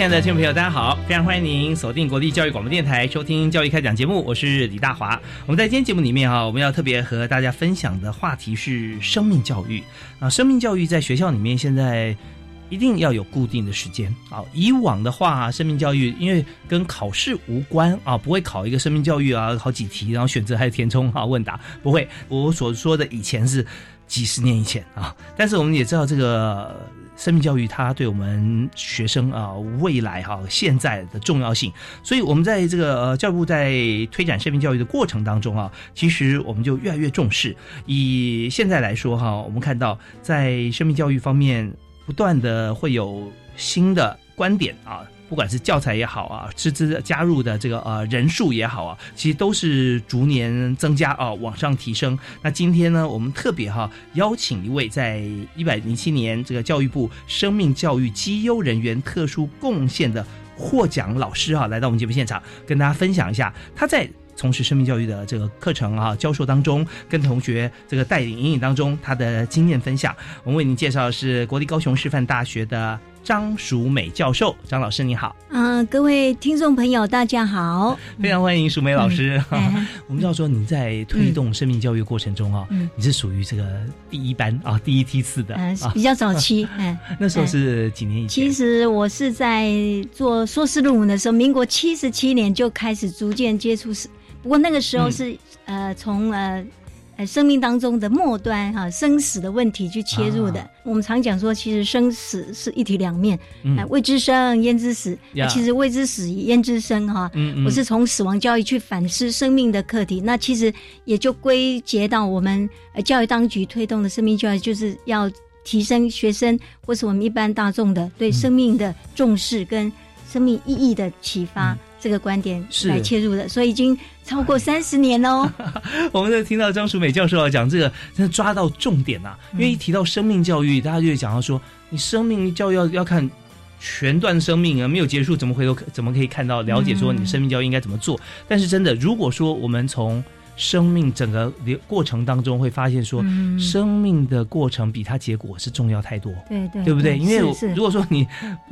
亲爱的听众朋友，大家好！非常欢迎您锁定国立教育广播电台，收听教育开讲节目。我是李大华。我们在今天节目里面啊，我们要特别和大家分享的话题是生命教育啊。生命教育在学校里面现在一定要有固定的时间啊。以往的话，生命教育因为跟考试无关啊，不会考一个生命教育啊，好几题，然后选择还有填充啊问答，不会。我所说的以前是几十年以前啊，但是我们也知道这个。生命教育它对我们学生啊未来哈现在的重要性，所以我们在这个呃教育部在推展生命教育的过程当中啊，其实我们就越来越重视。以现在来说哈，我们看到在生命教育方面不断的会有新的观点啊。不管是教材也好啊，师资加入的这个呃人数也好啊，其实都是逐年增加啊，往上提升。那今天呢，我们特别哈邀请一位在一百零七年这个教育部生命教育绩优人员特殊贡献的获奖老师哈，来到我们节目现场，跟大家分享一下他在从事生命教育的这个课程啊教授当中，跟同学这个带领引领当中他的经验分享。我们为您介绍的是国立高雄师范大学的。张淑美教授，张老师你好。嗯，各位听众朋友，大家好，非常欢迎淑美老师。我们知道说你在推动生命教育过程中啊，你是属于这个第一班啊，第一梯次的，比较早期。嗯，那时候是几年以前？其实我是在做硕士论文的时候，民国七十七年就开始逐渐接触是，不过那个时候是呃从呃。生命当中的末端哈，生死的问题去切入的。我们常讲说，其实生死是一体两面。嗯，未知生焉知死？其实未知死焉知生？哈，我是从死亡教育去反思生命的课题。那其实也就归结到我们教育当局推动的生命教育，就是要提升学生或是我们一般大众的对生命的重视跟生命意义的启发。这个观点来切入的，所以已经超过三十年喽。我们在听到张淑美教授讲这个，真的抓到重点呐。因为一提到生命教育，大家就会讲到说，你生命教育要要看全段生命啊，没有结束，怎么回头怎么可以看到了解说你生命教育应该怎么做？但是真的，如果说我们从生命整个流过程当中，会发现说，生命的过程比它结果是重要太多，对对，对不对？因为如果说你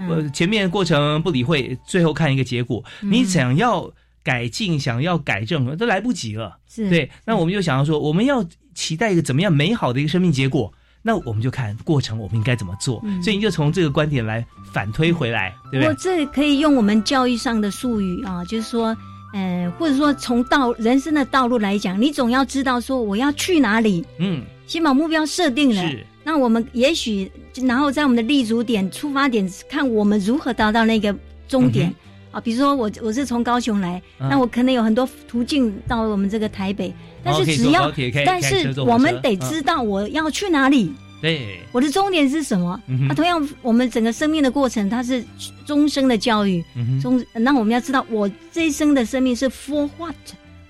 呃前面过程不理会，最后看一个结果，你想要改进、想要改正都来不及了。是对，那我们就想要说，我们要期待一个怎么样美好的一个生命结果，那我们就看过程，我们应该怎么做。所以你就从这个观点来反推回来，对不对？我这可以用我们教育上的术语啊，就是说。呃，或者说从道人生的道路来讲，你总要知道说我要去哪里。嗯，先把目标设定了。是。那我们也许然后在我们的立足点、出发点，看我们如何达到那个终点。啊，比如说我我是从高雄来，那我可能有很多途径到我们这个台北，但是只要但是我们得知道我要去哪里。对，我的终点是什么？那同样，我们整个生命的过程，它是终生的教育。终，那我们要知道，我这一生的生命是 for what？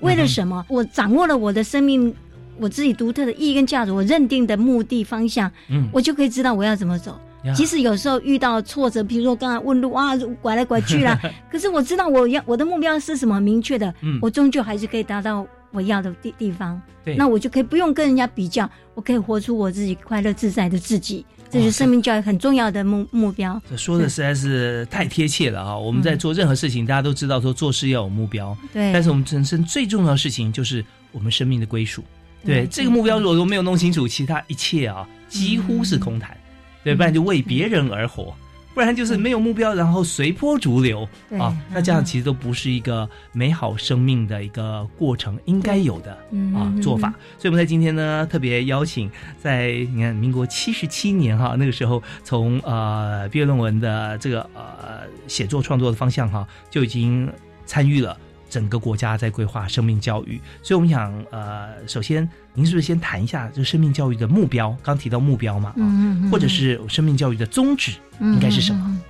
为了什么？我掌握了我的生命，我自己独特的意义跟价值，我认定的目的方向，嗯，我就可以知道我要怎么走。即使有时候遇到挫折，比如说刚才问路啊，拐来拐去啦，可是我知道我要我的目标是什么明确的，嗯，我终究还是可以达到。我要的地地方，那我就可以不用跟人家比较，我可以活出我自己快乐自在的自己，这是生命教育很重要的目目标。这说的实在是太贴切了啊！我们在做任何事情，大家都知道说做事要有目标，对。但是我们人生最重要的事情就是我们生命的归属。对这个目标，如果都没有弄清楚，其他一切啊，几乎是空谈。对，不然就为别人而活，不然就是没有目标，然后随波逐流啊。那这样其实都不是一个美好生命的一个过程应该有的啊做法。所以我们在今天呢，特别邀请在你看民国七十七年哈，那个时候从呃毕业论文的这个呃写作创作的方向哈，就已经参与了。整个国家在规划生命教育，所以我们想，呃，首先，您是不是先谈一下这生命教育的目标？刚提到目标嘛，嗯，或者是生命教育的宗旨应该是什么？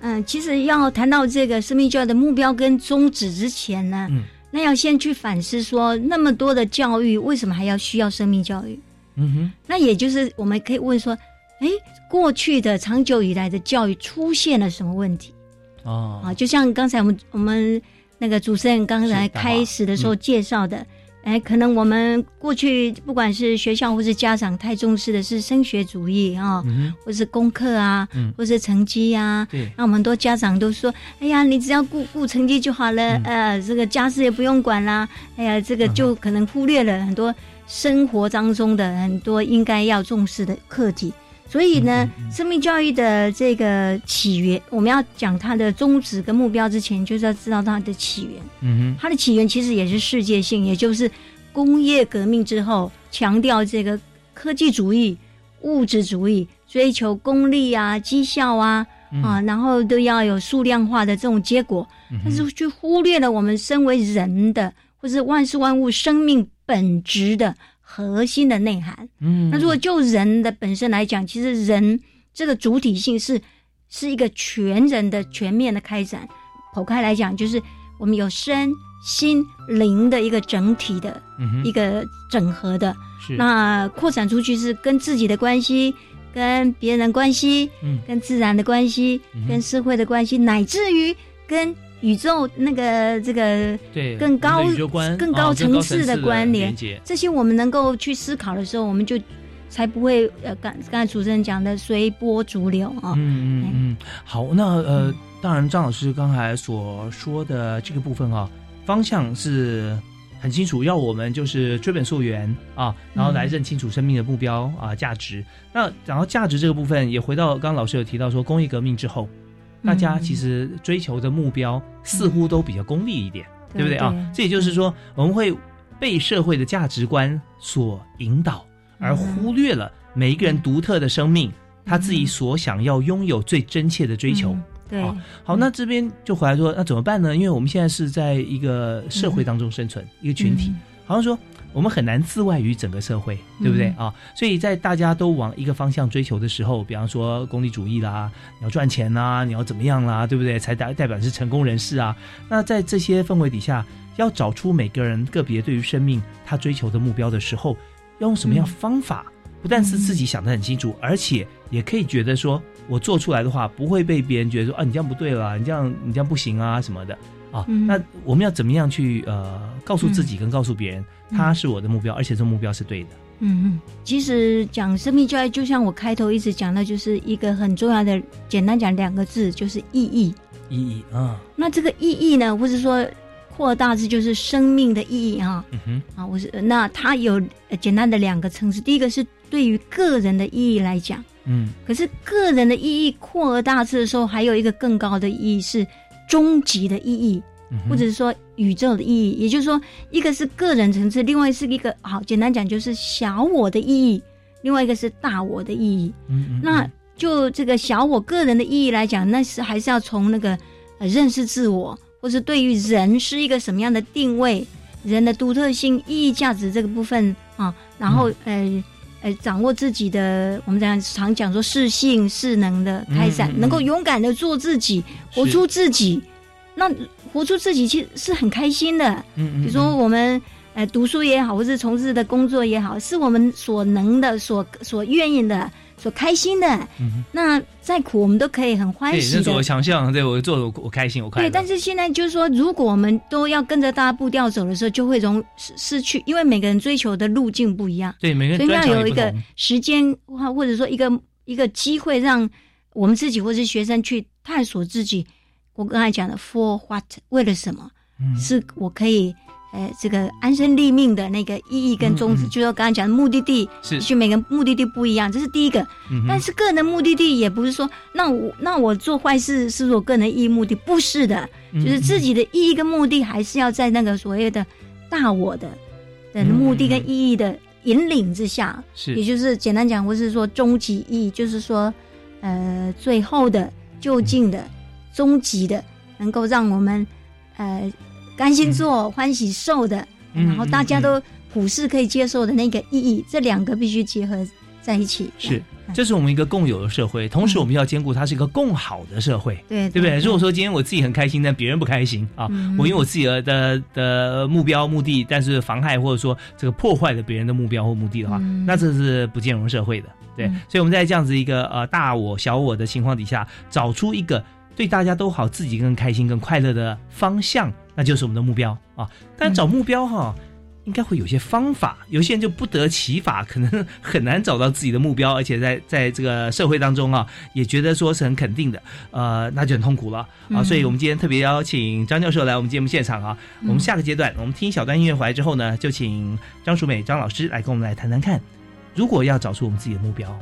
嗯，其实要谈到这个生命教育的目标跟宗旨之前呢，嗯，那要先去反思说，那么多的教育为什么还要需要生命教育？嗯。哼，那也就是我们可以问说，哎，过去的长久以来的教育出现了什么问题？哦，啊，就像刚才我们我们。那个主持人刚才开始的时候介绍的，哎，可能我们过去不管是学校或是家长太重视的是升学主义啊，或是功课啊，或是成绩呀，那我们很多家长都说，哎呀，你只要顾顾成绩就好了，呃，这个家事也不用管啦，哎呀，这个就可能忽略了很多生活当中的很多应该要重视的课题。所以呢，生命教育的这个起源，我们要讲它的宗旨跟目标之前，就是要知道它的起源。嗯哼，它的起源其实也是世界性，也就是工业革命之后强调这个科技主义、物质主义，追求功利啊、绩效啊啊，然后都要有数量化的这种结果，但是却忽略了我们身为人的或是万事万物生命本质的。核心的内涵，嗯，那如果就人的本身来讲，其实人这个主体性是是一个全人的全面的开展。剖开来讲，就是我们有身心灵的一个整体的一个整合的。是那扩展出去是跟自己的关系，跟别人的关系，嗯，跟自然的关系，跟社会的关系，乃至于跟。宇宙那个这个对更高更高层次的关联，这些我们能够去思考的时候，我们就才不会呃刚刚才主持人讲的随波逐流啊。嗯嗯嗯，好，那呃，当然张老师刚才所说的这个部分啊，方向是很清楚，要我们就是追本溯源啊，然后来认清楚生命的目标啊价值。那然后价值这个部分也回到刚刚老师有提到说，工业革命之后。大家其实追求的目标似乎都比较功利一点，对不对啊？这也就是说，我们会被社会的价值观所引导，而忽略了每一个人独特的生命，他自己所想要拥有最真切的追求。对，好，那这边就回来说，那怎么办呢？因为我们现在是在一个社会当中生存，一个群体，好像说。我们很难自外于整个社会，对不对啊？所以在大家都往一个方向追求的时候，比方说功利主义啦，你要赚钱呐，你要怎么样啦，对不对？才代代表是成功人士啊。那在这些氛围底下，要找出每个人个别对于生命他追求的目标的时候，要用什么样方法？不但是自己想得很清楚，而且也可以觉得说，我做出来的话不会被别人觉得说啊，你这样不对了，你这样你这样不行啊什么的。啊，那我们要怎么样去呃告诉自己跟告诉别人，他是我的目标，而且这目标是对的。嗯嗯，其实讲生命教育，就像我开头一直讲的，就是一个很重要的，简单讲两个字，就是意义。意义啊，那这个意义呢，或是说扩大字，就是生命的意义啊。嗯哼，啊，我是那它有简单的两个层次，第一个是对于个人的意义来讲，嗯，可是个人的意义扩大字的时候，还有一个更高的意义是。终极的意义，或者是说宇宙的意义，也就是说，一个是个人层次，另外是一个好简单讲就是小我的意义，另外一个是大我的意义。嗯，那就这个小我个人的意义来讲，那是还是要从那个呃认识自我，或是对于人是一个什么样的定位，人的独特性、意义、价值这个部分啊，然后呃呃掌握自己的，我们讲常讲说适性、势能的开展，能够勇敢的做自己。活出自己，那活出自己其实是很开心的。嗯嗯，比如说我们呃读书也好，或是从事的工作也好，是我们所能的、所所愿意的、所开心的。嗯那再苦我们都可以很欢喜的。对，我想象，对我做我开心，我快对，但是现在就是说，如果我们都要跟着大家步调走的时候，就会容失失去，因为每个人追求的路径不一样。对，每个人所以要有一个时间或或者说一个一个机会，让我们自己或是学生去。探索自己，我刚才讲的 for what 为了什么，是我可以呃，这个安身立命的那个意义跟宗旨，嗯嗯就说刚才讲的目的地，是。去每个目的地不一样，这是第一个。嗯但是个人的目的地也不是说，那我那我做坏事是我个人的意义目的，不是的，嗯就是自己的意义跟目的还是要在那个所谓的大我的的目的跟意义的引领之下，是。也就是简单讲，或是说终极意义，就是说，呃，最后的就近的、终极的，能够让我们呃甘心做、欢喜受的，嗯然后大家都普世可以接受的那个意义，这两个必须结合在一起。是嗯这是我们一个共有的社会，同时我们要兼顾它是一个共好的社会。对对不对？如果说今天我自己很开心，但别人不开心啊，嗯我因为我自己的的的目标目的，但是妨害或者说这个破坏了别人的目标或目的的话，嗯那这是不兼容社会的。对，嗯所以我们在这样子一个呃大我小我的情况底下，找出一个对大家都好、自己更开心、更快乐的方向，那就是我们的目标啊。但找目标哈。应该会有些方法，有些人就不得其法，可能很难找到自己的目标，而且在在这个社会当中啊，也觉得说是很肯定的，呃，那就很痛苦了啊。嗯所以我们今天特别邀请张教授来我们节目现场啊。我们下个阶段，我们听一小段音乐回来之后呢，就请张淑美张老师来跟我们来谈谈看，如果要找出我们自己的目标，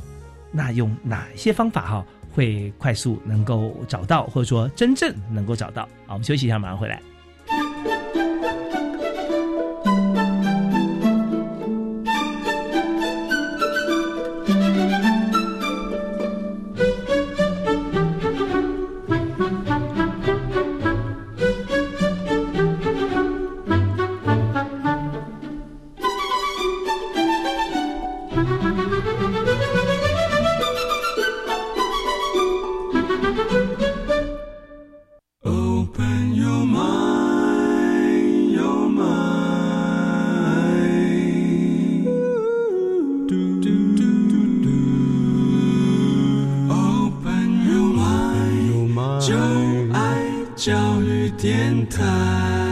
那用哪些方法哈、会快速能够找到，或者说真正能够找到？好，我们休息一下，马上回来。就爱教育电台。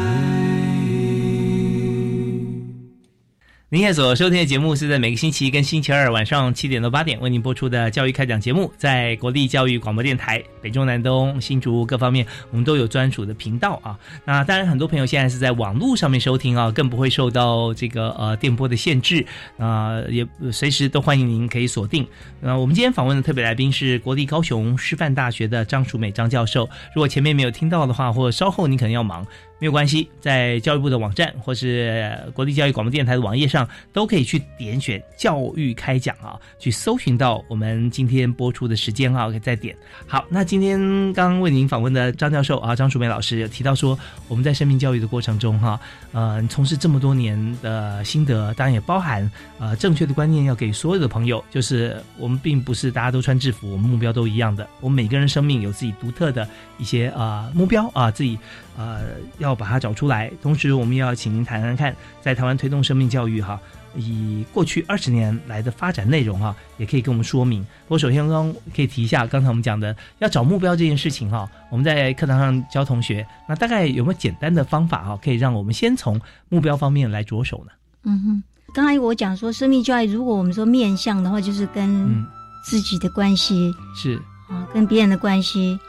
您现在所收听的节目是在每个星期一跟星期二晚上七点到八点为您播出的教育开讲节目，在国立教育广播电台北中南东新竹各方面，我们都有专属的频道啊。那当然，很多朋友现在是在网络上面收听啊，更不会受到这个呃电波的限制啊、也随时都欢迎您可以锁定。那，我们今天访问的特别来宾是国立高雄师范大学的张淑美张教授。如果前面没有听到的话，或者稍后你可能要忙，没有关系，在教育部的网站或是国立教育广播电台的网页上，都可以去点选教育开讲啊，去搜寻到我们今天播出的时间啊，可以再点。好，那今天刚刚为您访问的张教授啊，张淑梅老师有提到说，我们在生命教育的过程中哈、呃，从事这么多年的心得，当然也包含呃正确的观念要给所有的朋友，就是我们并不是大家都穿制服，我们目标都一样的，我们每个人生命有自己独特的一些啊、目标啊、自己呃要把它找出来。同时，我们也要请您谈谈看，在台湾推动生命教育哈，以过去二十年来的发展内容哈，也可以跟我们说明。不过，首先刚刚可以提一下，刚才我们讲的要找目标这件事情哈，我们在课堂上教同学，那大概有没有简单的方法哈，可以让我们先从目标方面来着手呢？嗯哼，刚才我讲说生命教育，如果我们说面向的话，就是跟嗯，自己的关系是，啊，跟别人的关系，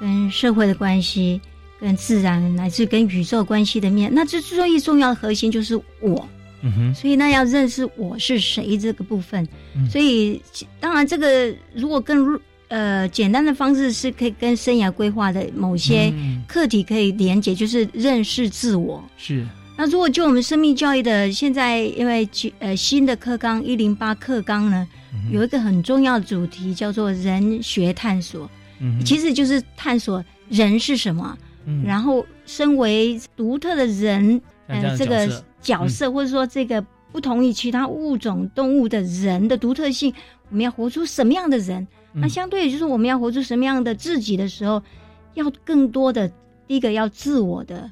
跟社会的关系，跟自然乃至跟宇宙关系的面。那这最重要的核心就是我，嗯哼，所以那要认识我是谁这个部分。嗯所以当然这个如果更呃简单的方式是可以跟生涯规划的某些嗯课题可以连接，就是认识自我。是，那如果就我们生命教育的现在，因为呃新的课纲一零八课纲呢，嗯有一个很重要的主题叫做人学探索，嗯其实就是探索人是什么，嗯然后身为独特的人，嗯这个角色或者说这个不同于其他物种动物的人的独特性，我们要活出什么样的人？嗯那相对于就是我们要活出什么样的自己的时候，要更多的第一个要自我的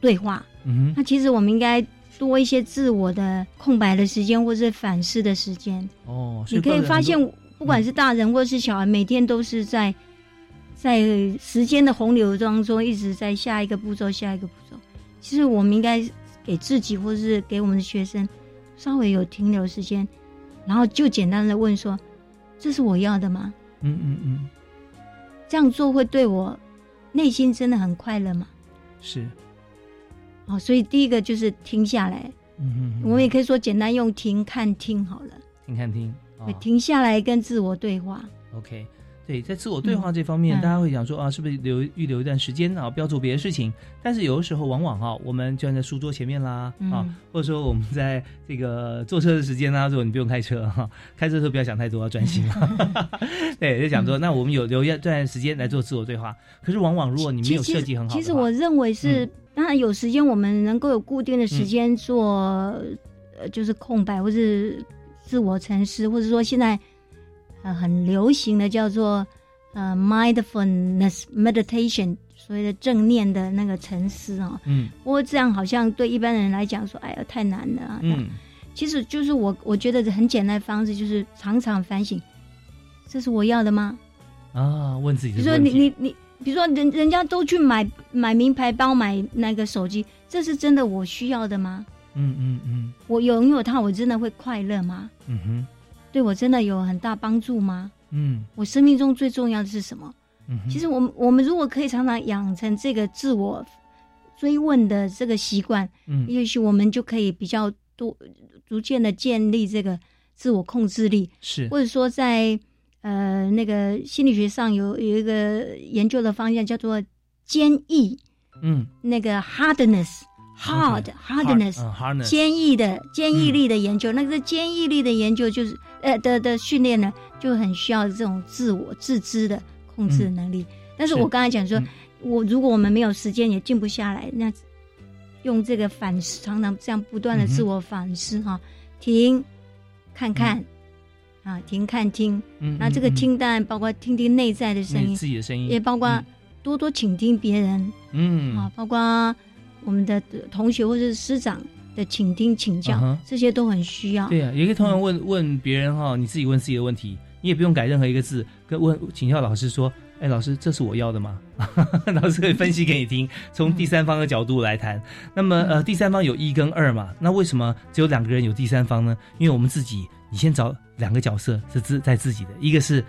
对话。嗯哼，那其实我们应该多一些自我的空白的时间，或是反思的时间。哦，你可以发现，不管是大人或是小孩，每天都是在在时间的洪流当中，一直在下一个步骤，下一个步骤。其实我们应该给自己，或是给我们的学生，稍微有停留时间，然后就简单的问说：“这是我要的吗？嗯嗯嗯，这样做会对我内心真的很快乐吗？”是，哦，所以第一个就是停下来，嗯嗯我们也可以说简单用停、看、听好了，听看听，哦停下来跟自我对话。OK，对，在自我对话这方面，嗯大家会想说啊，是不是留预留一段时间啊，不要做别的事情？但是有的时候，往往哈、我们就站在书桌前面啦，啊嗯，或者说我们在这个坐车的时间啦，如果你不用开车哈、开车的时候不要想太多，要专心嘛。对，就想嗯说，那我们有留一段时间来做自我对话。可是往往如果你没有设计很好其实我认为是，嗯当然有时间我们能够有固定的时间做，呃，就是空白或是自我沉思，或者说现在呃很流行的叫做呃 mindfulness meditation，所谓的正念的那个沉思啊、嗯不过这样好像对一般人来讲说，哎呀太难了、啊。嗯其实就是我我觉得很简单的方式，就是常常反省，这是我要的吗？啊，问自己比如说你你你，比如说人人家都去买买名牌包、买那个手机，这是真的我需要的吗？嗯嗯嗯我拥有它，我真的会快乐吗？嗯哼对我真的有很大帮助吗？嗯。我生命中最重要的是什么？嗯，其实我们我们如果可以常常养成这个自我追问的这个习惯，嗯。也许我们就可以比较多逐渐的建立这个自我控制力，是。或者说在呃那个心理学上有有一个研究的方向叫做坚毅，嗯。那个 hardness hard hardness 坚毅的坚毅力的研究，那个坚毅力的研究就是呃的的训练呢，就很需要这种自我自知的控制能力。但是是。我刚才讲说，嗯。我如果我们没有时间也静不下来，那用这个反思，常常这样不断的自我反思哈、停，看看、啊，停看听，嗯那这个听当然包括听听内在的声音，自己的声音，也包括多多倾听别人。嗯。啊，包括我们的同学或者是师长的倾听请教，这些都很需要。对啊、也可以通常问问别人哈、你自己问自己的问题，你也不用改任何一个字，跟问请教老师说，哎，老师，这是我要的吗？老师可以分析给你听，从第三方的角度来谈。那么呃，第三方有一跟二嘛，那为什么只有两个人有第三方呢？因为我们自己，你先找两个角色是自在自己的，一个是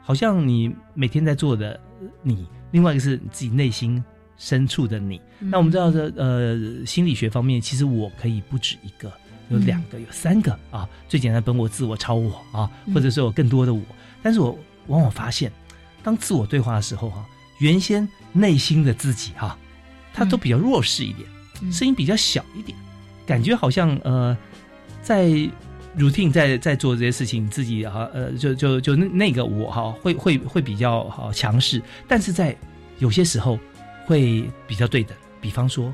好像你每天在做的呃你，另外一个是你自己内心深处的你。那我们知道的，呃，心理学方面，其实我可以不止一个，有两个，有三个啊。最简单，本我、自我、超我啊，嗯或者说有更多的我。但是我往往发现，当自我对话的时候哈、原先内心的自己哈、他都比较弱势一点，嗯声音比较小一点，感觉好像呃，在 routine 在在做这些事情，自己啊呃，就就就那那个我哈、会会会比较好强势，但是在有些时候会比较对等。比方说，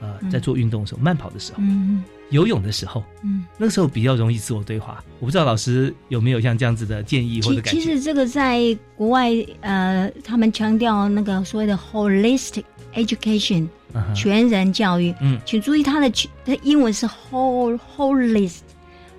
呃，嗯在做运动的时候，慢跑的时候，嗯游泳的时候，嗯，那个时候比较容易自我对话。我不知道老师有没有像这样子的建议或者其感觉？其实这个在国外呃，他们强调那个所谓的 holistic education 嗯全人教育，嗯请注意它的全它英文是 whole holist，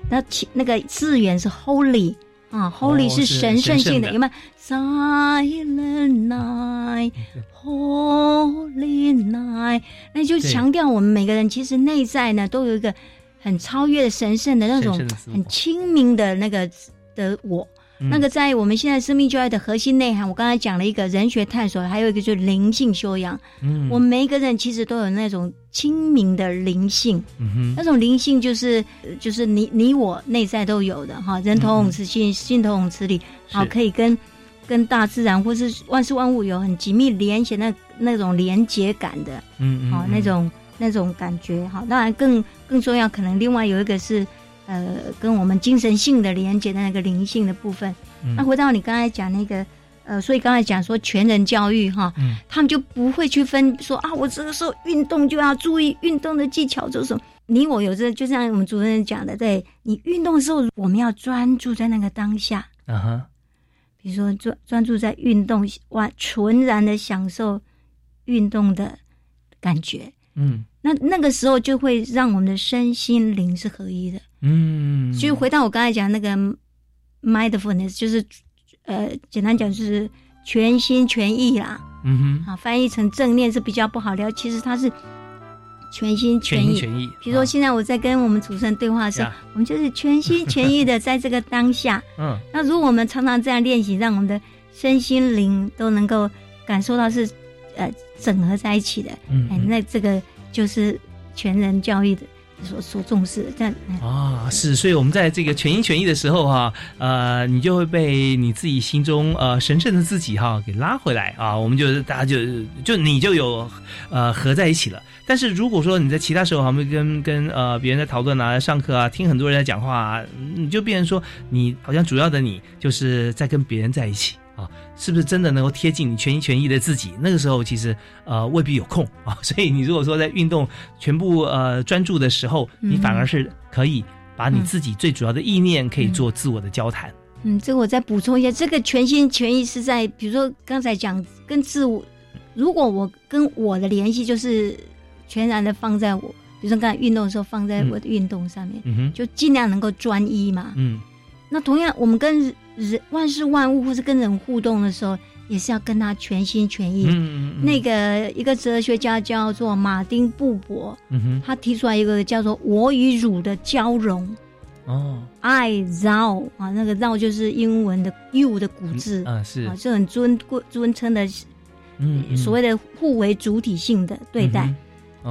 那其那个字源是 holy 啊，holy 是神圣性的，有没有？Silent night, holy night，那就强调我们每个人其实内在呢都有一个很超越的神圣的那种很清明的那个的我。嗯那个在我们现在生命教育的核心内涵，我刚才讲了一个人学探索，还有一个就是灵性修养。嗯我们每一个人其实都有那种清明的灵性，嗯哼那种灵性就是呃就是你你我内在都有的哈，人头红此心，心头红此理，好可以跟跟大自然或是万事万物有很紧密连结那那种连结感的，嗯嗯好、嗯那种那种感觉哈。当然更更重要，可能另外有一个是呃跟我们精神性的连接的那个灵性的部分。嗯那回到你刚才讲那个呃，所以刚才讲说全人教育哈，嗯他们就不会去分说啊，我这个时候运动就要注意运动的技巧，就是什么。你我有这，就像我们主任讲的，对你运动的时候，我们要专注在那个当下，啊哈比如说专专注在运动，完纯然的享受运动的感觉。嗯那那个时候就会让我们的身心灵是合一的。嗯，所以回到我刚才讲那个 mindfulness，就是呃，简单讲就是全心全意啦。嗯哼啊，翻译成正念是比较不好聊，其实它是全心全意。全心全意。比如说啊现在我在跟我们主持人对话的时候，呀我们就是全心全意的在这个当下。嗯那如果我们常常这样练习，让我们的身心灵都能够感受到是呃整合在一起的，嗯哎，那这个就是全人教育的所所重视的。这样，哎啊，是，所以我们在这个全心全意的时候哈、呃，你就会被你自己心中呃神圣的自己哈、给拉回来啊，我们就大家就就你就有呃合在一起了。但是如果说你在其他时候，我们跟跟呃别人在讨论啊、上课啊、听很多人在讲话啊，你就变成说你好像主要的你就是在跟别人在一起啊，是不是真的能够贴近你全心全意的自己？那个时候其实呃未必有空啊，所以你如果说在运动全部呃专注的时候，你反而是可以把你自己最主要的意念可以做自我的交谈。嗯，这个我再补充一下，这个全心全意是在，比如说刚才讲跟自我，如果我跟我的联系就是全然的放在我，比如说刚才运动的时候放在我的运动上面，嗯，就尽量能够专一嘛。嗯那同样，我们跟人万事万物或是跟人互动的时候，也是要跟他全心全意。嗯嗯，那个一个哲学家叫做马丁布伯，嗯哼。他提出来一个叫做“我与汝”的交融哦，，I thou 啊，那个 thou 就是英文的 you 的古字。啊是。啊，是很尊贵尊称的，嗯嗯。所谓的互为主体性的对待。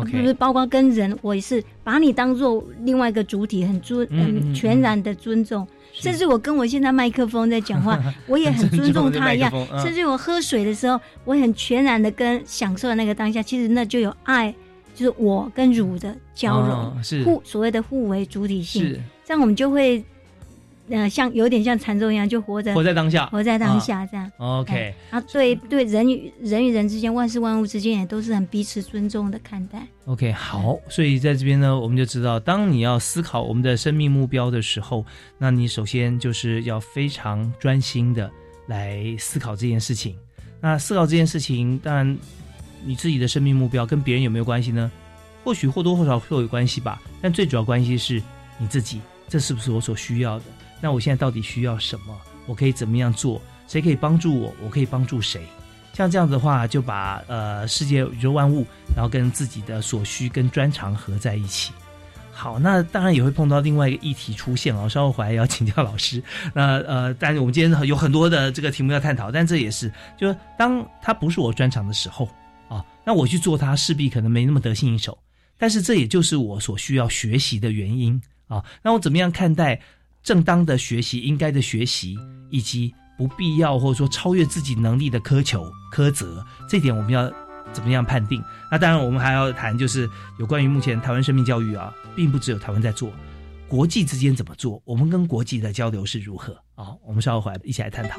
是不是包括跟人，我也是把你当做另外一个主体，很尊嗯嗯嗯。嗯全然的尊重，是甚至我跟我现在麦克风在讲话，我也很尊重他一样。甚至我喝水的时候，我很全然的跟享受那个当下，其实那就有爱，就是我跟乳的交融，哦是。互所谓的互为主体性，是。这样我们就会，呃，像有点像禅宗一样，就活在活在当下活在当下这样。，OK，啊，对对，人与人与人之间，万事万物之间也都是很彼此尊重的看待。OK，好，所以在这边呢，我们就知道，当你要思考我们的生命目标的时候，那你首先就是要非常专心的来思考这件事情。那思考这件事情，当然你自己的生命目标跟别人有没有关系呢？或许或多或少会有关系吧，但最主要关系是你自己，这是不是我所需要的？那我现在到底需要什么？我可以怎么样做？谁可以帮助我？我可以帮助谁？像这样子的话，就把呃世界宇宙万物，然后跟自己的所需跟专长合在一起。好，那当然也会碰到另外一个议题出现哦，稍后回来要请教老师。那呃，但是我们今天有很多的这个题目要探讨，但这也是，就是当它不是我专长的时候啊，那我去做它势必可能没那么得心应手。但是这也就是我所需要学习的原因啊。那我怎么样看待正当的学习、应该的学习，以及不必要或者说超越自己能力的苛求、苛责，这点我们要怎么样判定？那当然，我们还要谈就是有关于目前台湾生命教育啊，并不只有台湾在做，国际之间怎么做，我们跟国际的交流是如何啊？我们稍后回来一起来探讨。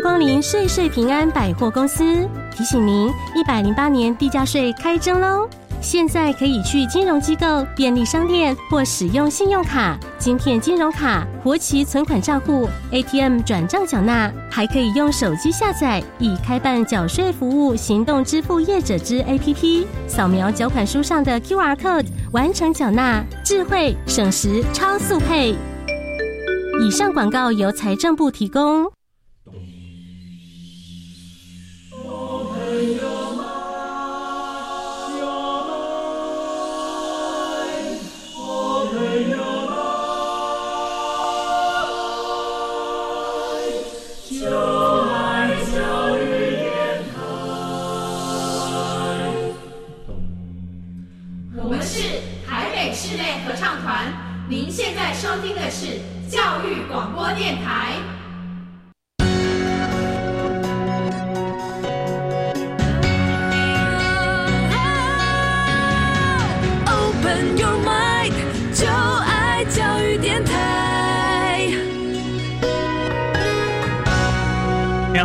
光临岁岁平安百货公司，提醒您，一百零八年地价税开征喽！现在可以去金融机构、便利商店或使用信用卡、金片金融卡、活期存款账户、ATM 转账缴纳，还可以用手机下载已开办缴税服务行动支付业者之 APP，扫描缴款书上的 QR code 完成缴纳，智慧省时超速配。以上广告由财政部提供。电台。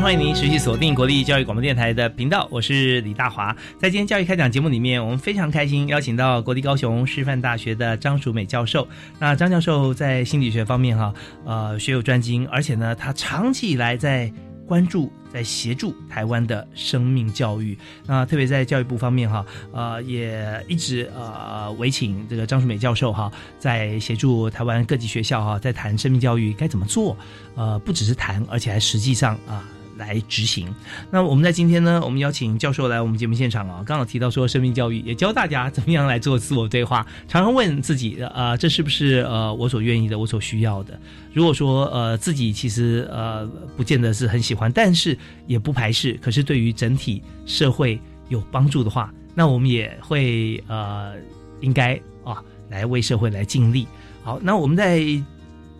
欢迎您持续锁定国立教育广播电台的频道，我是李大华。在今天教育开讲节目里面，我们非常开心邀请到国立高雄师范大学的张淑美教授。那张教授在心理学方面哈，呃，学有专精，而且呢，他长期以来在关注、在协助台湾的生命教育。那特别在教育部方面哈，呃，也一直呃委请这个张淑美教授哈，在协助台湾各级学校哈，在谈生命教育该怎么做。呃，不只是谈，而且还实际上啊。来执行。那我们在今天呢，我们邀请教授来我们节目现场啊，刚好提到说生命教育，也教大家怎么样来做自我对话，常常问自己，呃，这是不是呃我所愿意的，我所需要的？如果说呃自己其实呃不见得是很喜欢，但是也不排斥，可是对于整体社会有帮助的话，那我们也会呃应该啊来为社会来尽力。好，那我们在。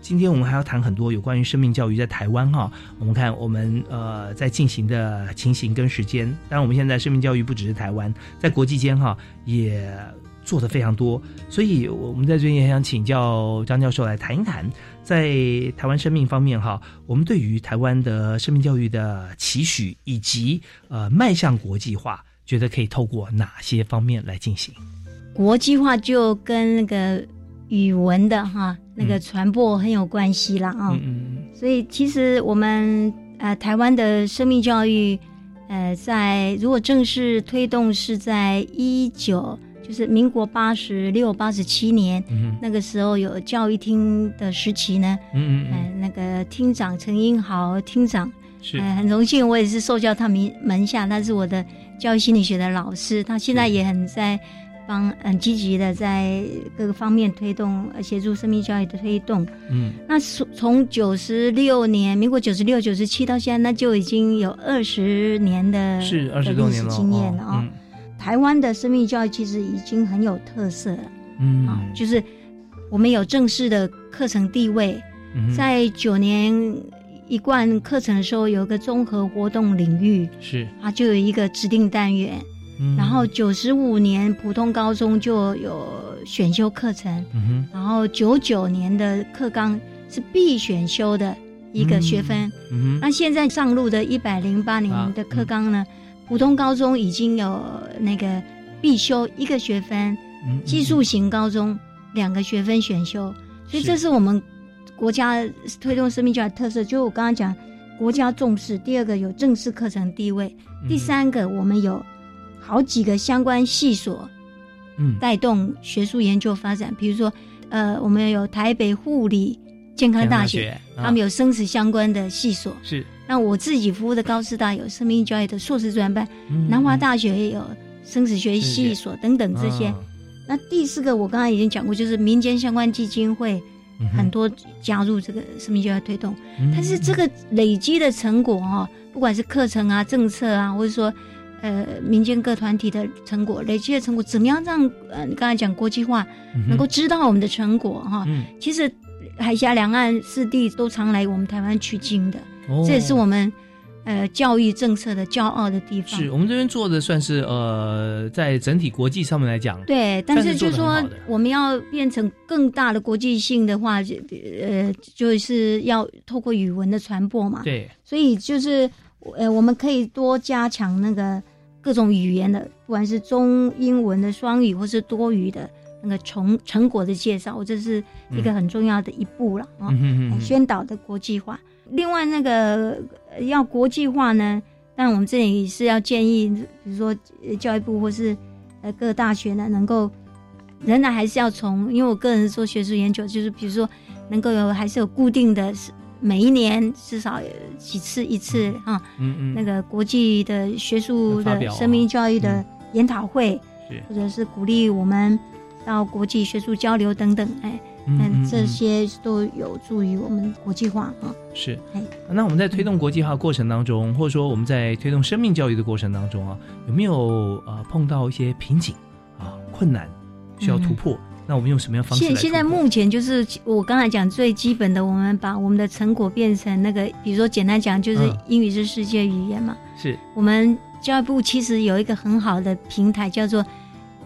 今天我们还要谈很多有关于生命教育在台湾哈，我们看我们呃在进行的情形跟时间。当然，我们现在生命教育不只是台湾，在国际间哈也做的非常多。所以我们在最近也想请教张教授来谈一谈，在台湾生命方面哈，我们对于台湾的生命教育的期许，以及呃迈向国际化，觉得可以透过哪些方面来进行？国际化就跟那个语文的哈。那个传播很有关系啦啊、哦，嗯所以其实我们呃台湾的生命教育，呃，在如果正式推动是在一九就是民国八十六八十七年、嗯、那个时候有教育厅的时期呢，嗯嗯呃，那个厅长陈英豪厅长是、呃、很荣幸，我也是受教他门门下，他是我的教育心理学的老师，他现在也很在。帮很积极的在各个方面推动，呃，协助生命教育的推动。嗯，那从九十六年，民国九十六、九十七到现在，那就已经有二十年的是二十多年了经验了啊、哦嗯。台湾的生命教育其实已经很有特色了，嗯啊，就是我们有正式的课程地位，嗯、在九年一贯课程的时候，有一个综合活动领域，是啊，就有一个指定单元。嗯、然后九十五年普通高中就有选修课程，嗯、然后九九年的课纲是必选修的一个学分。嗯、那现在上路的一百零八年的课纲呢，啊、普通高中已经有那个必修一个学分，嗯技术型高中两个学分选修。所以这是我们国家推动生命教育特色。就我刚刚讲，国家重视，第二个有正式课程地位，第三个我们有好几个相关系所，嗯，带动学术研究发展。比如说，呃，我们有台北护理健康大学，大学啊他们有生死相关的系所。是，那我自己服务的高师大有生命教育的硕士专班，嗯南华大学也有生死学系所等等这些。啊那第四个我刚才已经讲过，就是民间相关基金会。很多加入这个生命教育推动，嗯但是这个累积的成果哈、不管是课程啊、政策啊，或者说呃民间各团体的成果，累积的成果，怎么样让呃你刚才讲国际化能够知道我们的成果哈、嗯。其实海峡两岸四地都常来我们台湾取经的，哦。这也是我们呃教育政策的骄傲的地方。是我们这边做的算是呃，在整体国际上面来讲，对，但算是是就说做得很好的。我们要变成更大的国际性的话，就呃，就是要透过语文的传播嘛。，对，所以就是呃，我们可以多加强那个各种语言的，不管是中英文的双语或是多语的那个成成果的介绍，这是一个很重要的一步了啊、宣导的国际化。另外，那个呃要国际化呢，但我们这里是要建议，比如说呃教育部或是呃各大学呢，能够仍然还是要从，因为我个人做学术研究，就是比如说能够有还是有固定的，每一年至少有几次一次啊、嗯嗯，那个国际的学术的生命教育的嗯。研讨会，是。或者是鼓励我们到国际学术交流等等，哎，嗯嗯嗯，这嗯些都有助于我们国际化啊。是。哎。那我们在推动国际化过程当中，或者说我们在推动生命教育的过程当中啊，有没有呃碰到一些瓶颈啊、困难需要突破？那我们用什么样方式现现在目前就是我刚才讲最基本的，我们把我们的成果变成那个，比如说简单讲就是嗯英语是世界语言嘛。是我们教育部其实有一个很好的平台，叫做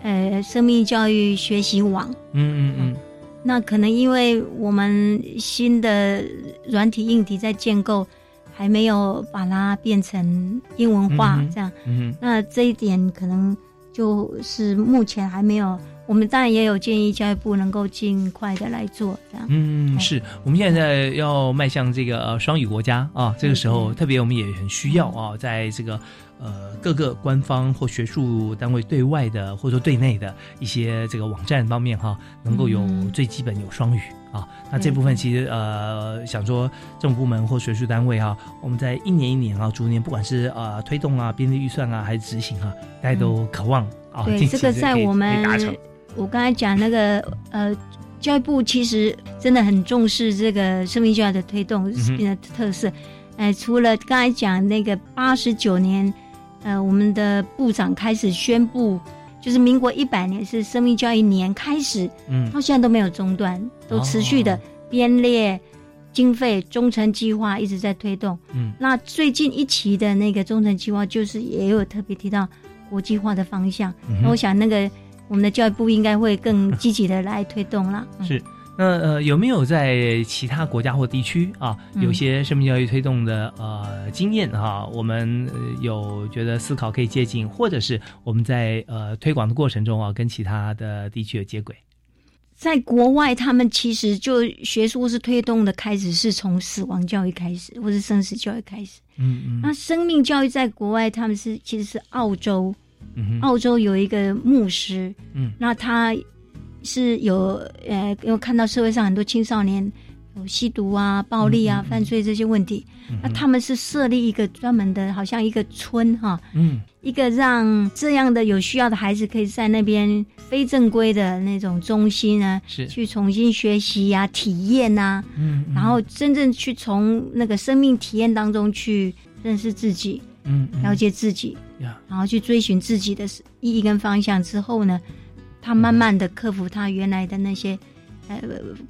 呃生命教育学习网。嗯嗯嗯那可能因为我们新的软体硬体在建构，还没有把它变成英文化，这样。嗯哼那这一点可能就是目前还没有。我们当然也有建议教育部能够尽快的来做这样。嗯，是我们现在要迈向这个呃双语国家啊，这个时候特别我们也很需要啊，在这个呃各个官方或学术单位对外的或者说对内的一些这个网站方面哈、能够有嗯最基本有双语啊。那这部分其实呃想说政府部门或学术单位哈、我们在一年一年啊，逐年不管是呃推动啊、编制预算啊，还是执行啊，大家都渴望啊，对，近这个在我们。我刚才讲那个呃，教育部其实真的很重视这个生命教育的推动的特色。呃，除了刚才讲那个八十九年，呃，我们的部长开始宣布，就是民国一百年是生命教育年开始，嗯到现在都没有中断，都持续的哦编列经费，中程计划一直在推动。嗯那最近一期的那个中程计划，就是也有特别提到国际化的方向。嗯那我想，那个我们的教育部应该会更积极的来推动啦。嗯是，那呃有没有在其他国家或地区啊，嗯有些生命教育推动的呃经验哈、我们、呃有觉得思考可以借鉴，或者是我们在呃推广的过程中啊，跟其他的地区有接轨。在国外，他们其实就学术是推动的开始是从死亡教育开始，或是生死教育开始。嗯嗯那生命教育在国外，他们是其实是澳洲，嗯澳洲有一个牧师，嗯。那他是有呃，因为看到社会上很多青少年有吸毒啊、暴力啊、犯罪这些问题，那他们是设立一个专门的，好像一个村哈，嗯。一个让这样的有需要的孩子可以在那边非正规的那种中心呢，是。去重新学习呀、体验呐、嗯然后真正去从那个生命体验当中去认识自己，嗯了解自己，呀然后去追寻自己的意义跟方向之后呢，他慢慢的克服他原来的那些，呃，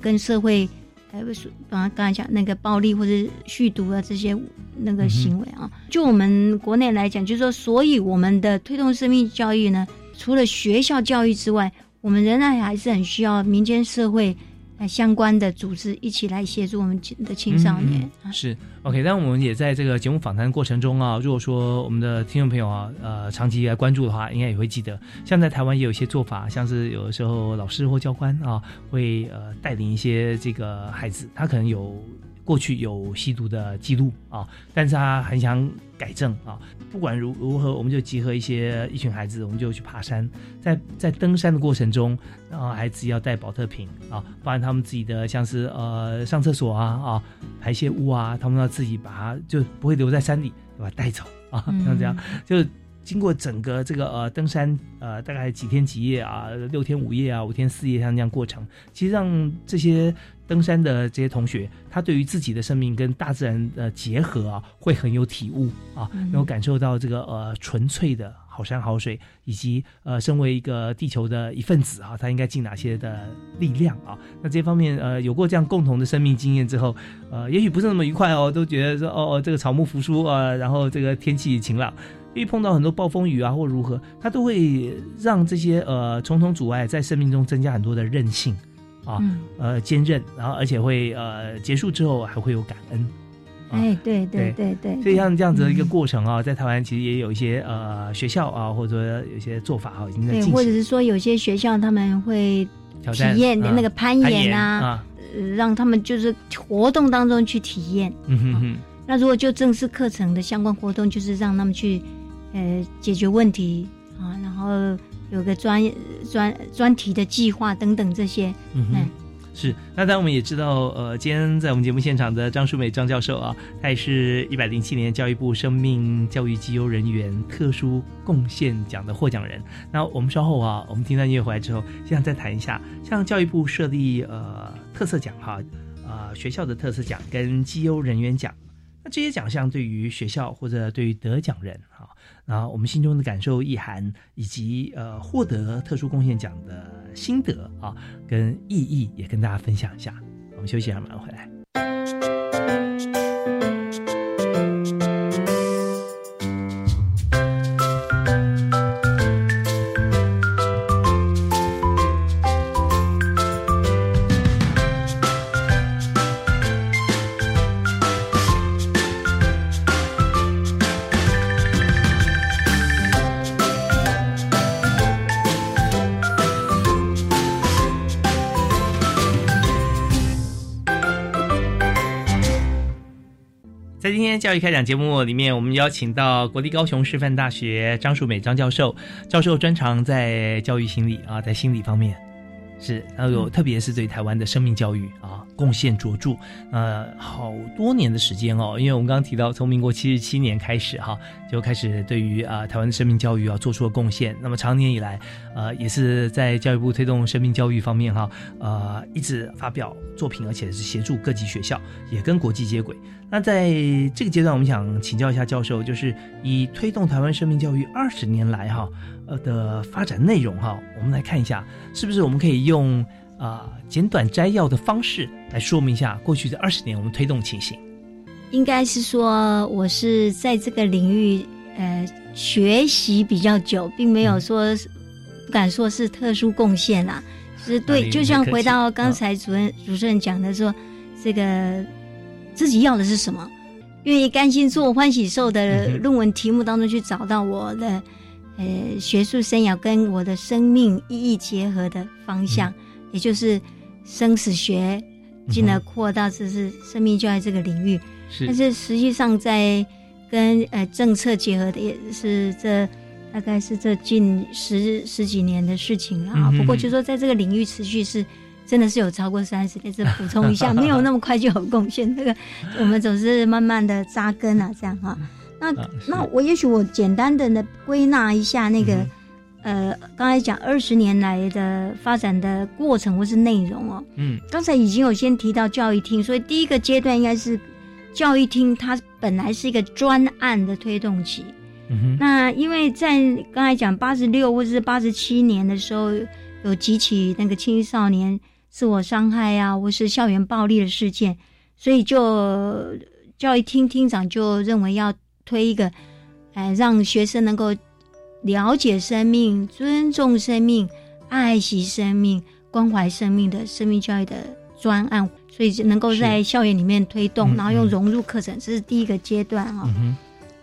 跟社会，呃，刚才讲那个暴力或者酗毒啊这些那个行为啊，就我们国内来讲，就是说，所以我们的推动生命教育呢，除了学校教育之外，我们仍然还是很需要民间社会。呃，相关的组织一起来协助我们的青少年。是 OK，但我们也在这个节目访谈过程中啊，如果说我们的听众朋友啊，呃，长期来关注的话，应该也会记得，像在台湾也有一些做法，像是有的时候老师或教官啊，会呃带领一些这个孩子，他可能有过去有吸毒的记录啊，但是他很想改正啊。不管如如何，我们就集合一些一群孩子，我们就去爬山。在在登山的过程中，然后孩子要带保特瓶啊，包含他们自己的像是呃上厕所啊啊排泄物啊，他们要自己把它就不会留在山里，把它带走啊，像这样就。经过整个这个呃登山呃大概几天几夜啊，六天五夜啊，五天四夜像这样过程，其实让这些登山的这些同学，他对于自己的生命跟大自然的结合啊，会很有体悟啊，能够感受到这个呃纯粹的好山好水，以及呃身为一个地球的一份子啊，他应该尽哪些的力量啊？那这方面呃有过这样共同的生命经验之后，呃也许不是那么愉快哦，都觉得说哦哦这个草木扶疏啊，然后这个天气晴朗。遇碰到很多暴风雨啊，或如何，它都会让这些呃重重阻碍在生命中增加很多的韧性啊，呃坚韧，然后而且会呃结束之后还会有感恩。哎，对对对对，所以像这样子的一个过程啊，在台湾其实也有一些呃学校啊，或者说有些做法哈，已经在进行。或者是说有些学校他们会体验那个攀岩啊，让他们就是活动当中去体验。嗯哼哼。那如果就正式课程的相关活动，就是让他们去。呃，解决问题啊，然后有个专专专题的计划等等这些，嗯，是。那当然我们也知道，呃，今天在我们节目现场的张淑美张教授啊，他也是一百零七年教育部生命教育绩优人员特殊贡献奖的获奖人。那我们稍后啊，我们听到音乐回来之后，想再谈一下，像教育部设立呃特色奖哈，呃学校的特色奖跟绩优人员奖，那这些奖项对于学校或者对于得奖人哈。然后我们心中的感受意涵，以及呃获得特殊贡献奖的心得啊，跟意义也跟大家分享一下。我们休息一下，马上回来。教育开讲节目里面，我们邀请到国立高雄师范大学张树美张教授，教授专长在教育心理啊，在心理方面。是，然后有特别是对台湾的生命教育啊贡献卓著，呃，好多年的时间哦，因为我们刚刚提到从民国七十七年开始哈，就开始对于啊台湾的生命教育啊做出了贡献，那么长年以来，呃，也是在教育部推动生命教育方面哈，呃，一直发表作品，而且是协助各级学校，也跟国际接轨。那在这个阶段，我们想请教一下教授，就是以推动台湾生命教育二十年来哈，呃的发展内容哈，我们来看一下，是不是我们可以用啊简短摘要的方式来说明一下过去的二十年我们推动情形？应该是说，我是在这个领域呃学习比较久，并没有说不敢说是特殊贡献啦，是对，就像回到刚才主任主持人讲的说，这个。自己要的是什么？愿意甘心做欢喜受的论文题目当中去找到我的呃学术生涯跟我的生命意义结合的方向，也就是生死学，进而扩大这是生命教育这个领域。是，但是实际上在跟呃政策结合的也是这大概是这近十十几年的事情了啊。不过就说在这个领域持续是。真的是有超过三十年，这补充一下，没有那么快就有贡献。这个我们总是慢慢的扎根啊，这样哈。那那我也许我简单的呢归纳一下那个呃，刚才讲二十年来的发展的过程或是内容哦。嗯，刚才已经有先提到教育厅，所以第一个阶段应该是教育厅，它本来是一个专案的推动期。嗯哼。那因为在刚才讲八十六或者是八十七年的时候，有几起那个青少年。自我伤害啊，或是校园暴力的事件，所以就教育厅厅长就认为要推一个，哎，让学生能够了解生命、尊重生命、爱惜生命、关怀生命的生命教育的专案，所以能够在校园里面推动，然后用融入课程，这是第一个阶段哈。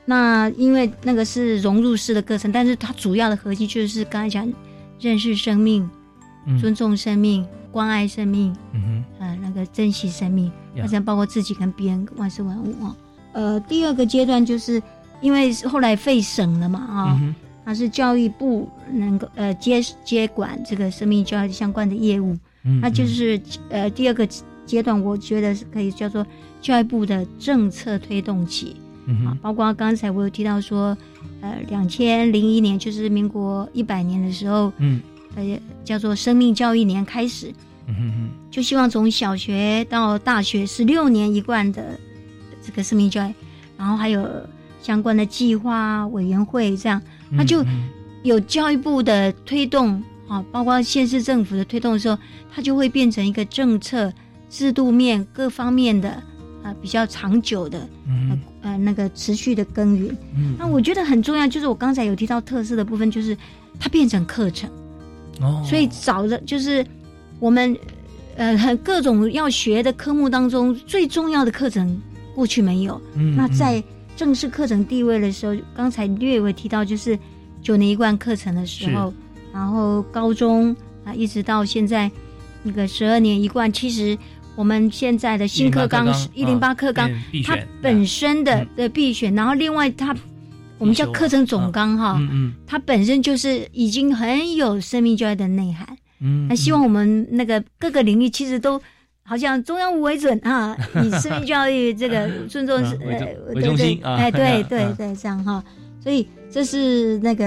那因为那个是融入式的课程，但是它主要的核心就是刚才讲认识生命、尊重生命。关爱生命，嗯哼，呃，那个珍惜生命，Yeah 那包括自己跟别人万事万物啊。呃，第二个阶段就是因为后来废省了嘛啊，它是教育部能够呃接接管这个生命教育相关的业务，嗯那就是呃第二个阶段，我觉得是可以叫做教育部的政策推动期。嗯哼，包括刚才我有提到说，呃，两千零一年就是民国一百年的时候，嗯，呃，叫做生命教育年开始，嗯哼哼，就希望从小学到大学十六年一贯的这个生命教育，然后还有相关的计划委员会这样，嗯那就有教育部的推动啊，包括县市政府的推动的时候，它就会变成一个政策制度面各方面的啊比较长久的嗯。呃那个持续的耕耘。嗯。那我觉得很重要，就是我刚才有提到特色的部分，就是它变成课程，哦，所以找的就是我们呃各种要学的科目当中最重要的课程，过去没有。嗯那在正式课程地位的时候，刚才略微提到，就是九年一贯课程的时候，然后高中啊一直到现在那个十二年一贯，其实。我们现在的新课纲一零八课纲它本身的嗯。的必选，然后另外它我们叫课程总纲哈，它本身就是已经很有生命教育的内涵。嗯，那希望我们那个各个领域其实都好像中央无为准啊，以生命教育这个 尊重是呃为中对心啊对哎 对对啊对这样哈，所以这是那个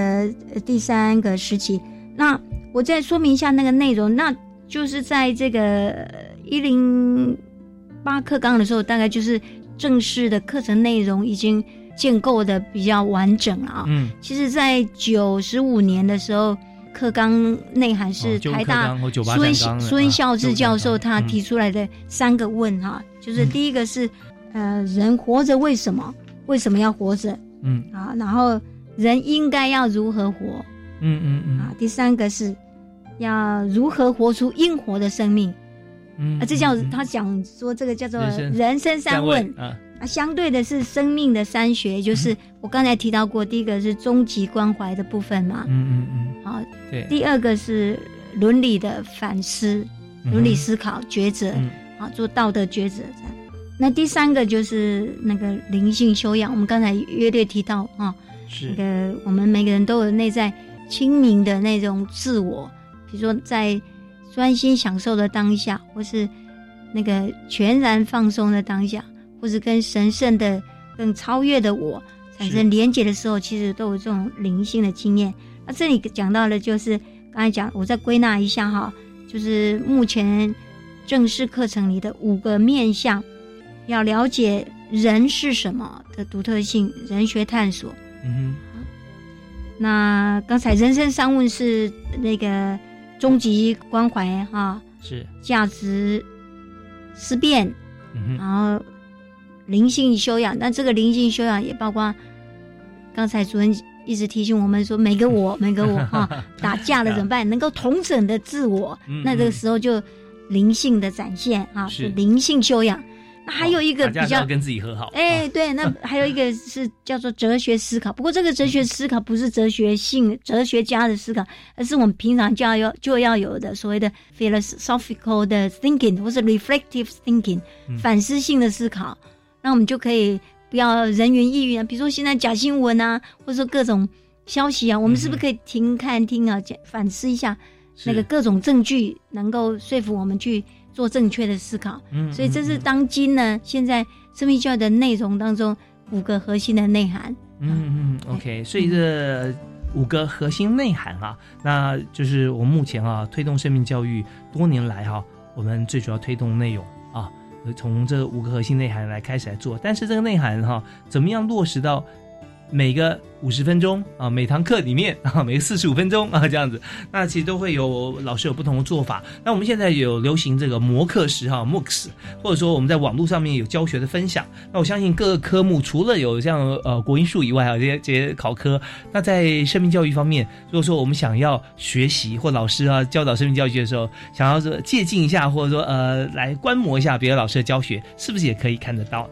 呃第三个时期。那我再说明一下那个内容，那就是在这个一零八课纲的时候，大概就是正式的课程内容已经建构的比较完整了啊。嗯，其实，在九十五年的时候，课纲内涵是台大孙孙孝志教授他提出来的三个问哈，就是第一个是呃，人活着为什么？为什么要活着嗯啊？然后人应该要如何活嗯嗯嗯啊？第三个是要如何活出应活的生命嗯啊？这叫他讲说这个叫做人生人生三问啊，啊，相对的是生命的三学，就是我刚才提到过，第一个是终极关怀的部分嘛，嗯嗯嗯，好，对。第二个是伦理的反思、伦理思考、抉择，嗯。啊，做道德抉择这样。那第三个就是那个灵性修养，我们刚才约略提到啊，是。那个我们每个人都有内在清明的那种自我，比如说在专心享受的当下，或是那个全然放松的当下，或是跟神圣的、更超越的我产生连结的时候，其实都有这种灵性的经验。那这里讲到的就是刚才讲，我再归纳一下哈，就是目前正式课程里的五个面向，要了解人是什么的独特性，人学探索。嗯哼那刚才人生三问是那个终极关怀哈，是，价值思辨，嗯哼，然后灵性修养。那这个灵性修养也包括刚才主任一直提醒我们说，每个我，每个我哈，打架了怎么办？能够同整的自我，嗯那这个时候就灵性的展现啊，灵性修养。那还有一个比较跟自己和好，哎，对，那 还有一个是叫做哲学思考。不过这个哲学思考不是哲学性、哲学家的思考，而是我们平常就要有就要有的所谓的 philosophical 的 thinking 或是 reflective thinking 嗯反思性的思考。那我们就可以不要人云亦云啊，比如说现在假新闻啊，或者说各种消息啊，我们是不是可以停看听啊，反思一下那个各种证据，能够说服我们去做正确的思考。嗯所以这是当今呢，现在生命教育的内容当中五个核心的内涵。嗯嗯，OK，所以这五个核心内涵啊，那就是我们目前啊推动生命教育多年来哈、我们最主要推动内容啊，从这五个核心内涵来开始来做，但是这个内涵哈、怎么样落实到每个五十分钟啊，每堂课里面啊，每个四十五分钟啊，这样子，那其实都会有老师有不同的做法。那我们现在有流行这个模课时哈、MOOCs，或者说我们在网络上面有教学的分享。那我相信各个科目除了有像呃国英数以外，还有这些这些考科，那在生命教育方面，如果说我们想要学习或老师啊教导生命教育的时候，想要说借鉴一下，或者说呃来观摩一下别的老师的教学，是不是也可以看得到？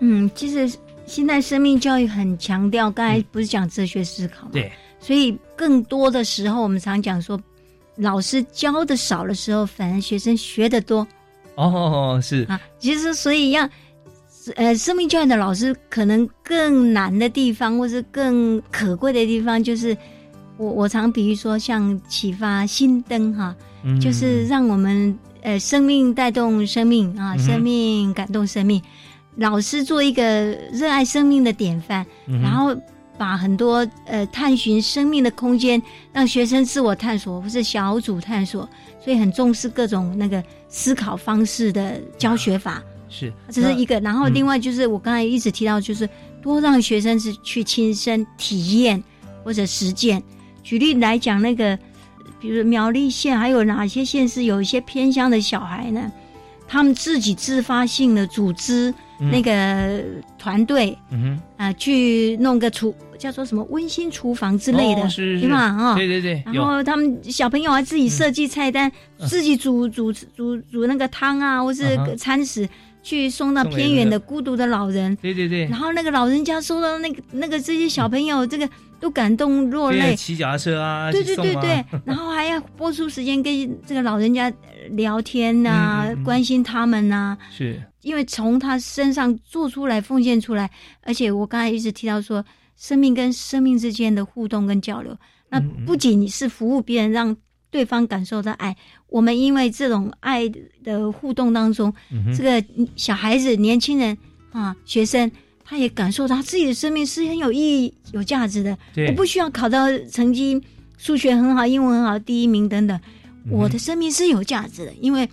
嗯，其实现在生命教育很强调，刚才不是讲哲学思考吗？对，所以更多的时候，我们常讲说，老师教的少的时候，反而学生学的多。哦，是啊，其实所以要呃，生命教育的老师可能更难的地方，或是更可贵的地方，就是我我常比喻说，像启发心灯哈，嗯就是让我们呃生命带动生命啊，生命感动生命。老师做一个热爱生命的典范，嗯然后把很多呃探寻生命的空间，让学生自我探索或是小组探索，所以很重视各种那个思考方式的教学法。是，这是一个，然后嗯另外就是我刚才一直提到，就是多让学生是去亲身体验或者实践。举例来讲，那个比如苗栗县还有哪些县是有一些偏乡的小孩呢？他们自己自发性的组织嗯那个团队嗯哼。啊、去弄个厨叫做什么温馨厨房之类的，哦是是对吧？啊、对对对，然后他们小朋友还自己设计菜单，嗯。自己煮煮煮煮那个汤啊，或是餐食，去送到偏远的孤独的老人。对对对，然后那个老人家收到那个那个这些小朋友，这个都感动落泪。对骑脚踏车啊，对对对对，然后还要播出时间跟这个老人家呃聊天呐、嗯嗯嗯。关心他们呐、是。因为从他身上做出来、奉献出来，而且我刚才一直提到说，生命跟生命之间的互动跟交流，那嗯。不仅是服务别人，让对方感受到爱，我们因为这种爱的互动当中，这个小孩子、年轻人啊、学生，他也感受到他自己的生命是很有意义、有价值的。我不需要考到成绩，数学很好、英文很好、第一名等等，嗯我的生命是有价值的，因为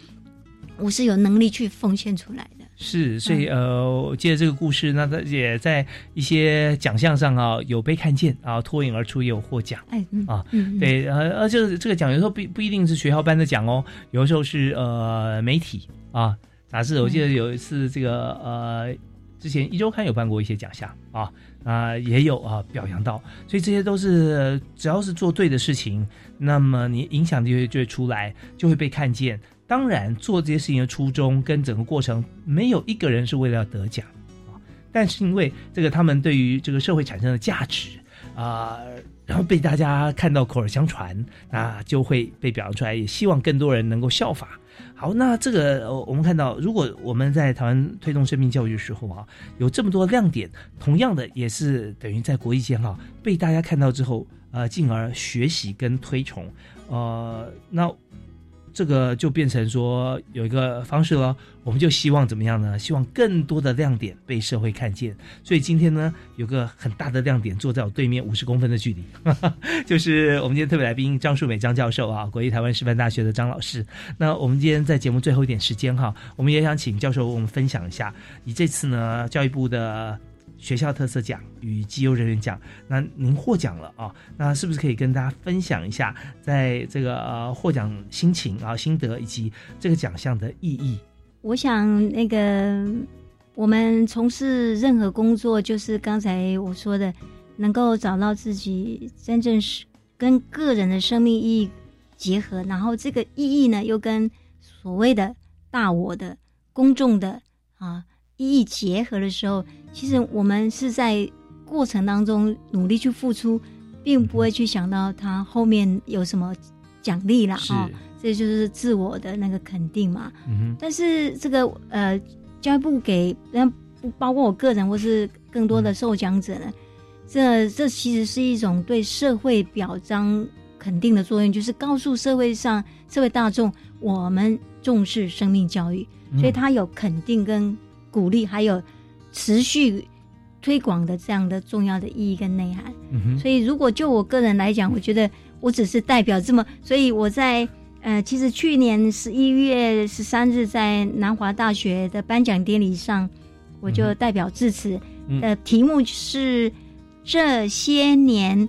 我是有能力去奉献出来的。是，所以呃，我借着这个故事，那他也在一些奖项上啊有被看见啊，脱颖而出，也有获奖。哎，嗯啊，对，呃，而且这个奖有时候不不一定是学校颁的奖哦，有的时候是呃媒体啊杂志。我记得有一次这个呃，之前一周刊有颁过一些奖项啊啊、也有啊表扬到，所以这些都是只要是做对的事情，那么你影响力就会就会出来，就会被看见。当然，做这些事情的初衷跟整个过程，没有一个人是为了要得奖啊，但是因为这个他们对于这个社会产生的价值啊、然后被大家看到口耳相传，那就会被表扬出来，也希望更多人能够效法。好，那这个我们看到，如果我们在台湾推动生命教育的时候啊，有这么多亮点，同样的也是等于在国际间哈、被大家看到之后，呃，进而学习跟推崇，呃，那这个就变成说有一个方式了，我们就希望怎么样呢？希望更多的亮点被社会看见。所以今天呢，有个很大的亮点坐在我对面五十公分的距离，就是我们今天特别来宾张树美张教授啊，国立台湾师范大学的张老师。那我们今天在节目最后一点时间哈，我们也想请教授为我们分享一下，以这次呢教育部的。学校特色奖与绩优人员奖，那您获奖了啊？那是不是可以跟大家分享一下，在这个呃获奖心情啊、心得以及这个奖项的意义？我想那个我们从事任何工作，就是刚才我说的，能够找到自己真正是跟个人的生命意义结合，然后这个意义呢，又跟所谓的大我的公众的啊意义结合的时候，其实我们是在过程当中努力去付出，并不会去想到它后面有什么奖励啦是。啊、这就是自我的那个肯定嘛。嗯，但是这个呃，教育部给那不包括我个人或是更多的受奖者呢，这这其实是一种对社会表彰肯定的作用，就是告诉社会上社会大众，我们重视生命教育，嗯所以它有肯定跟鼓励，还有持续推广的这样的重要的意义跟内涵。所以，如果就我个人来讲，我觉得我只是代表这么，所以我在呃，其实去年十一月十三日在南华大学的颁奖典礼上，我就代表致辞，嗯。的题目是这些年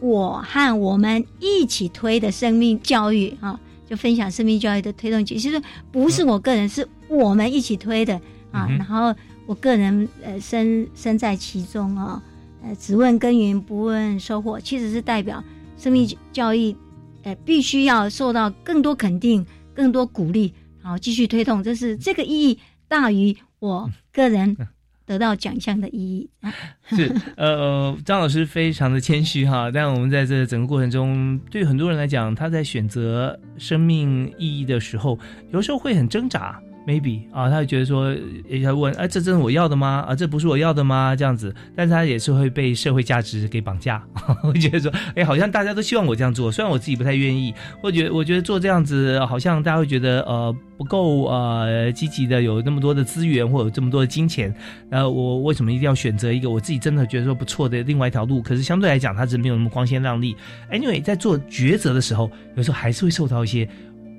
我和我们一起推的生命教育啊，就分享生命教育的推动，其实不是我个人，是我们一起推的啊。嗯然后我个人呃身身在其中啊，呃只问耕耘不问收获，其实是代表生命教育呃必须要受到更多肯定、更多鼓励，然后继续推动，这是这个意义大于我个人得到奖项的意义。啊 是呃，张老师非常的谦虚哈，但我们在这整个过程中，对很多人来讲，他在选择生命意义的时候，有时候会很挣扎 maybe 啊，他会觉得说，也要问，哎，这真是我要的吗？啊，这不是我要的吗？这样子，但是他也是会被社会价值给绑架，会觉得说，哎，好像大家都希望我这样做，虽然我自己不太愿意，或觉我觉得做这样子，好像大家会觉得呃不够呃积极的，有那么多的资源或有这么多的金钱，呃，我为什么一定要选择一个我自己真的觉得说不错的另外一条路？可是相对来讲，它是没有那么光鲜亮丽。Anyway，在做抉择的时候，有时候还是会受到一些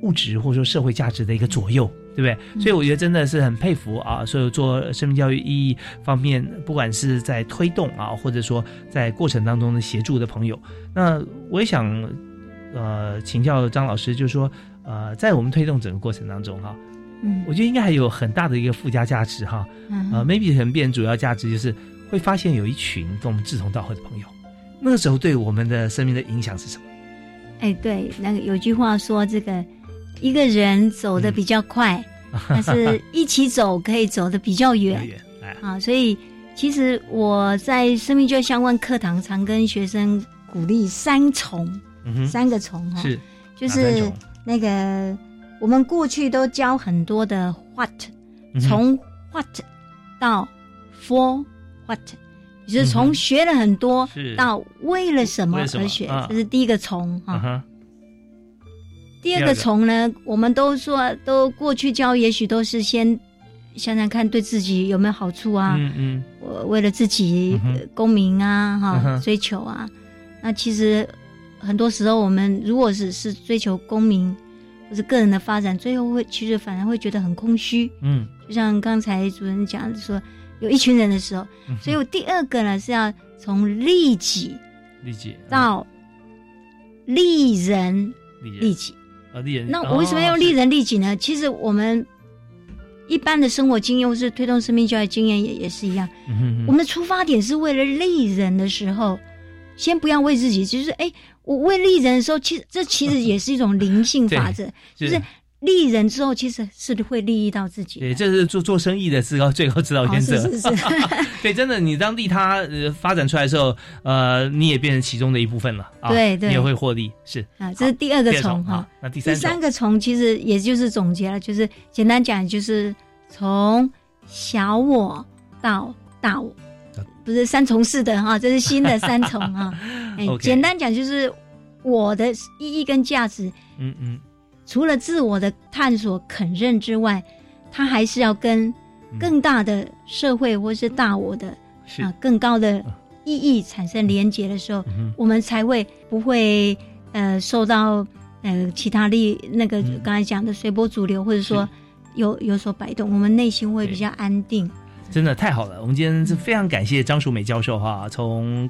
物质或者说社会价值的一个左右。对不对？所以我觉得真的是很佩服啊！所有做生命教育意义方面，不管是在推动啊，或者说在过程当中的协助的朋友，那我也想呃请教张老师，就是说呃，在我们推动整个过程当中哈，嗯，我觉得应该还有很大的一个附加价值哈，嗯呃，maybe 可能变主要价值就是会发现有一群跟我们志同道合的朋友，那个时候对我们的生命的影响是什么？哎，对，那个有句话说，这个一个人走的比较快，但是一起走可以走的比较远。哎。啊。所以其实我在生命教育相关课堂常跟学生鼓励三重，嗯三个重哈，是。就是那个我们过去都教很多的 what，嗯从 what 到 for what，就是嗯从学了很多到为了什么而学啊，这是第一个从哈。第二个从呢，我们都说都过去教，也许都是先想想看对自己有没有好处啊，嗯嗯。我为了自己嗯哼。呃功名啊哈、嗯追求啊，那其实很多时候我们如果是是追求功名或是个人的发展，最后会其实反而会觉得很空虚。嗯。就像刚才主任讲的说，有一群人的时候，嗯所以我第二个呢是要从利己利己到利人。利己。啊利人，那我为什么要利人利己呢？其实我们一般的生活经验或是推动生命教育经验也也是一样。嗯哼哼我们的出发点是为了利人的时候，先不要为自己，就是哎，我为利人的时候，其实这其实 也是一种灵性法则，对就是利人之后，其实是会利益到自己。对，这是做做生意的最高最高指导原则。哦是是是 对，真的，你当利他呃发展出来的时候，呃，你也变成其中的一部分了啊。对对你也会获利，是啊，这是第二个从哈。那第第三第三个从其实也就是总结了，就是简单讲，就是从小我到大我，不是三重式的哈，这是新的 三重啊。哎 OK 简单讲就是我的意义跟价值，嗯嗯除了自我的探索肯认之外，他还是要跟更大的社会或是大我的是。啊更高的意义产生连结的时候，嗯我们才会不会呃受到呃其他力那个嗯。刚才讲的随波逐流，或者说有有所摆动，我们内心会比较安定。真的太好了！我们今天是非常感谢张淑美教授哈，从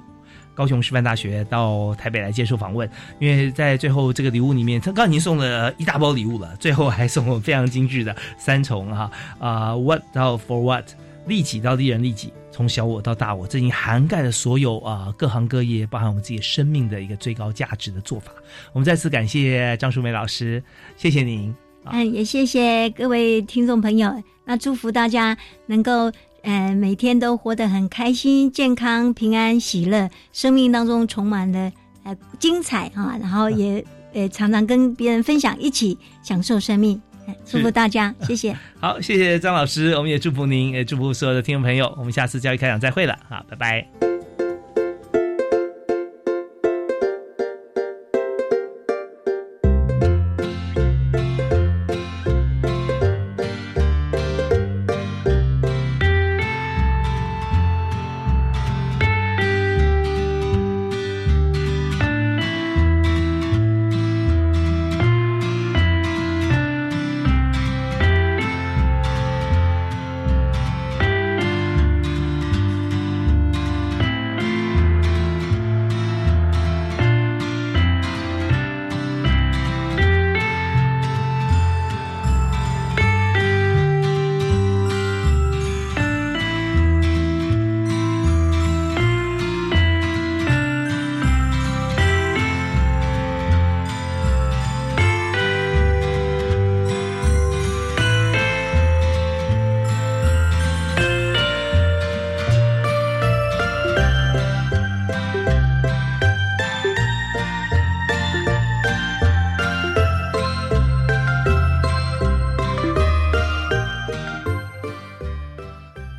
高雄师范大学到台北来接受访问。因为在最后这个礼物里面，他刚刚已经送了一大包礼物了，最后还送我非常精致的三重哈啊、w h a t 到 For what，利己到利人利己，从小我到大我，这已经涵盖了所有啊、各行各业，包含我们自己生命的一个最高价值的做法。我们再次感谢张淑梅老师，谢谢您。嗯，也谢谢各位听众朋友，那祝福大家能够呃每天都活得很开心、健康、平安、喜乐，生命当中充满了呃精彩啊、然后也呃常常跟别人分享，一起享受生命。呃祝福大家，谢谢。好，谢谢张老师，我们也祝福您，也祝福所有的听众朋友。我们下次教育开讲再会了好，拜拜。